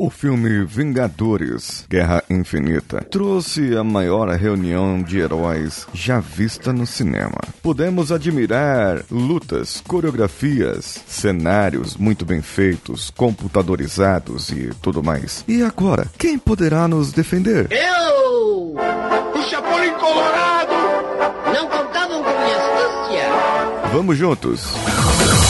O filme Vingadores Guerra Infinita trouxe a maior reunião de heróis já vista no cinema. Podemos admirar lutas, coreografias, cenários muito bem feitos, computadorizados e tudo mais. E agora, quem poderá nos defender? Eu! O Chapolin Colorado! Não contavam com minha astúcia! Vamos juntos!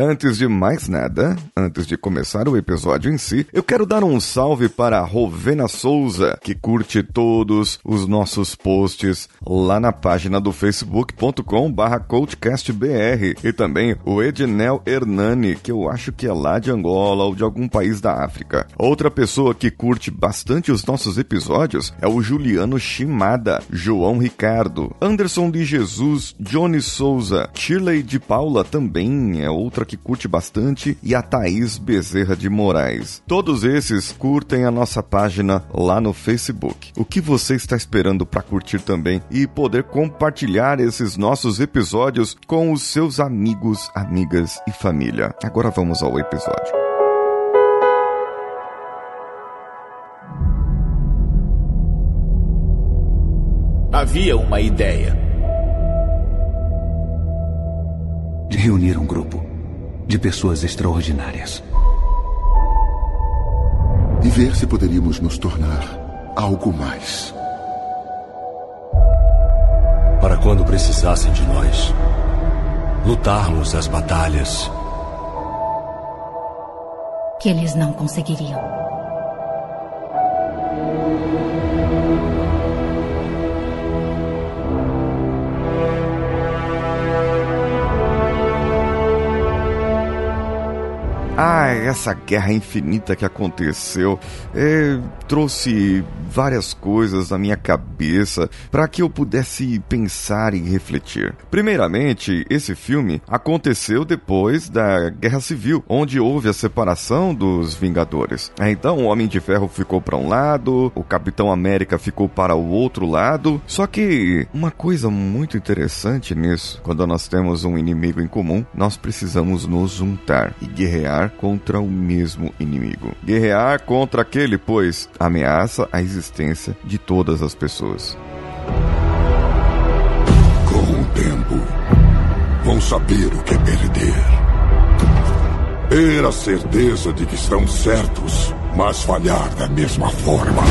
Antes de mais nada, antes de começar o episódio em si, eu quero dar um salve para a Rovena Souza, que curte todos os nossos posts lá na página do facebook.com barra coachcastbr e também o Ednel Hernani, que eu acho que é lá de Angola ou de algum país da África. Outra pessoa que curte bastante os nossos episódios é o Juliano Shimada, João Ricardo, Anderson de Jesus, Johnny Souza, Shirley de Paula também é outra que curte bastante, e a Thaís Bezerra de Moraes. Todos esses curtem a nossa página lá no Facebook. O que você está esperando para curtir também e poder compartilhar esses nossos episódios com os seus amigos, amigas e família? Agora vamos ao episódio. Havia uma ideia. De reunir um grupo de pessoas extraordinárias. E ver se poderíamos nos tornar algo mais. Para quando precisassem de nós, lutarmos as batalhas que eles não conseguiriam. Ah, essa guerra infinita que aconteceu é, trouxe várias coisas na minha cabeça para que eu pudesse pensar e refletir. Primeiramente, esse filme aconteceu depois da Guerra Civil, onde houve a separação dos Vingadores. Então, o Homem de Ferro ficou para um lado, o Capitão América ficou para o outro lado. Só que uma coisa muito interessante nisso, quando nós temos um inimigo em comum, nós precisamos nos juntar e guerrear contra o mesmo inimigo. Guerrear contra aquele, pois, ameaça a existência de todas as pessoas. Com o tempo, vão saber o que é perder. Ter a certeza de que estão certos, mas falhar da mesma forma.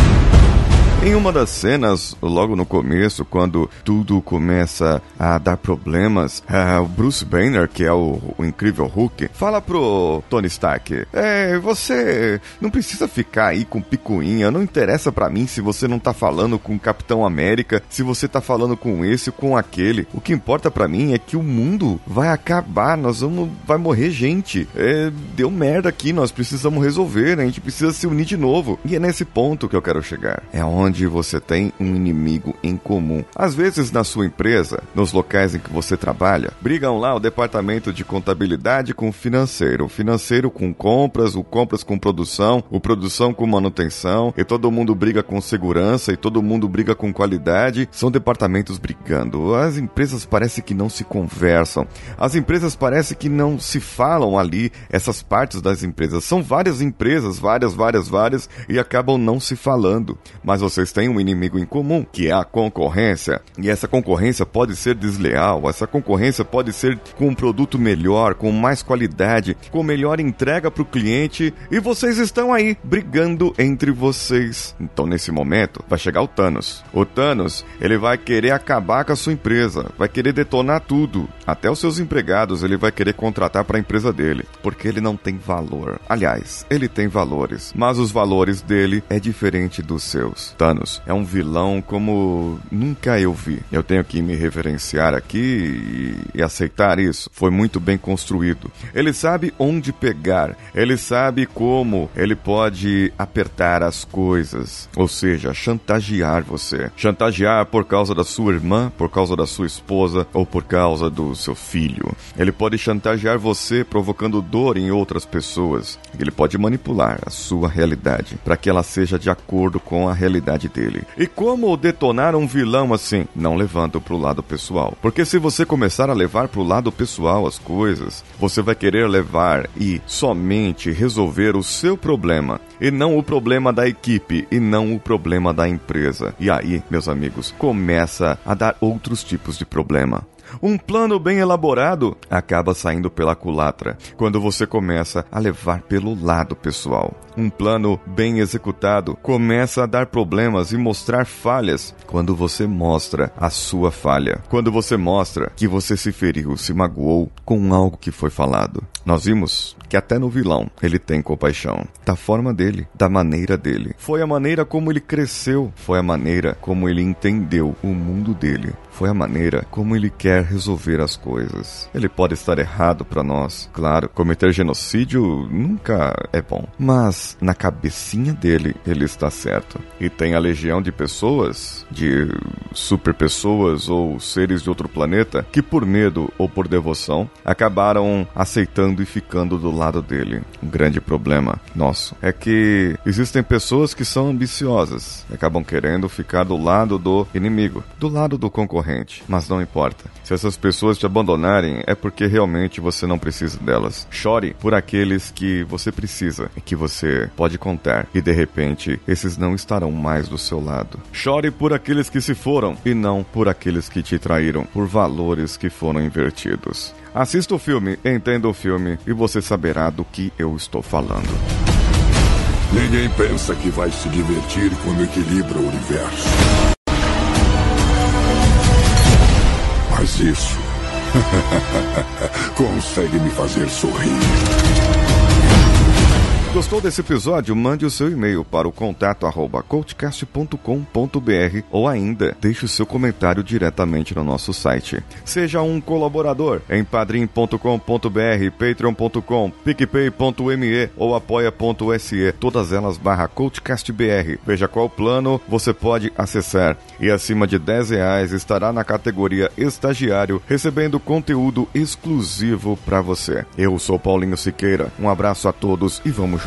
Em uma das cenas, logo no começo, quando tudo começa a dar problemas, uh, o Bruce Banner, que é o, o, incrível Hulk, fala pro Tony Stark: É, você não precisa ficar aí com picuinha, não interessa para mim se você não tá falando com o Capitão América, se você tá falando com esse ou com aquele. O que importa para mim é que o mundo vai acabar, nós vamos. vai morrer gente. É, deu merda aqui, nós precisamos resolver, a gente precisa se unir de novo. E é nesse ponto que eu quero chegar. É onde onde você tem um inimigo em comum. Às vezes na sua empresa, nos locais em que você trabalha, brigam lá o departamento de contabilidade com o financeiro, o financeiro com compras, o compras com produção, o produção com manutenção, e todo mundo briga com segurança e todo mundo briga com qualidade. São departamentos brigando. As empresas parece que não se conversam. As empresas parece que não se falam ali essas partes das empresas. São várias empresas, várias, várias, várias e acabam não se falando. Mas você têm um inimigo em comum, que é a concorrência. E essa concorrência pode ser desleal, essa concorrência pode ser com um produto melhor, com mais qualidade, com melhor entrega para o cliente, e vocês estão aí brigando entre vocês. Então, nesse momento, vai chegar o Thanos. O Thanos, ele vai querer acabar com a sua empresa, vai querer detonar tudo. Até os seus empregados ele vai querer contratar para a empresa dele, porque ele não tem valor. Aliás, ele tem valores, mas os valores dele é diferente dos seus. Thanos é um vilão como nunca eu vi. Eu tenho que me referenciar aqui e, e aceitar isso. Foi muito bem construído. Ele sabe onde pegar, ele sabe como ele pode apertar as coisas, ou seja, chantagear você. Chantagear por causa da sua irmã, por causa da sua esposa ou por causa do seu filho. Ele pode chantagear você provocando dor em outras pessoas. Ele pode manipular a sua realidade para que ela seja de acordo com a realidade dele. E como detonar um vilão assim? Não levando para o lado pessoal. Porque se você começar a levar para o lado pessoal as coisas, você vai querer levar e somente resolver o seu problema e não o problema da equipe e não o problema da empresa. E aí, meus amigos, começa a dar outros tipos de problema. Um plano bem elaborado acaba saindo pela culatra quando você começa a levar pelo lado pessoal. Um plano bem executado começa a dar problemas e mostrar falhas quando você mostra a sua falha. Quando você mostra que você se feriu, se magoou com algo que foi falado. Nós vimos que até no vilão ele tem compaixão. Da forma dele, da maneira dele. Foi a maneira como ele cresceu, foi a maneira como ele entendeu o mundo dele. Foi a maneira como ele quer resolver as coisas. Ele pode estar errado para nós, claro. Cometer genocídio nunca é bom, mas na cabecinha dele ele está certo. E tem a legião de pessoas, de super pessoas ou seres de outro planeta que por medo ou por devoção acabaram aceitando e ficando do lado dele. Um grande problema nosso é que existem pessoas que são ambiciosas, acabam querendo ficar do lado do inimigo, do lado do concorrente. Mas não importa. Se essas pessoas te abandonarem, é porque realmente você não precisa delas. Chore por aqueles que você precisa e que você pode contar, e de repente esses não estarão mais do seu lado. Chore por aqueles que se foram e não por aqueles que te traíram, por valores que foram invertidos. Assista o filme, entenda o filme e você saberá do que eu estou falando. Ninguém pensa que vai se divertir quando equilibra o universo. Mas isso consegue me fazer sorrir. Gostou desse episódio? Mande o seu e-mail para o contato arroba coachcast.com.br ou ainda deixe o seu comentário diretamente no nosso site. Seja um colaborador em padrim.com.br, patreon.com, picpay.me ou apoia.se, todas elas barra coachcastbr. Veja qual plano você pode acessar e acima de 10 reais estará na categoria estagiário recebendo conteúdo exclusivo para você. Eu sou Paulinho Siqueira, um abraço a todos e vamos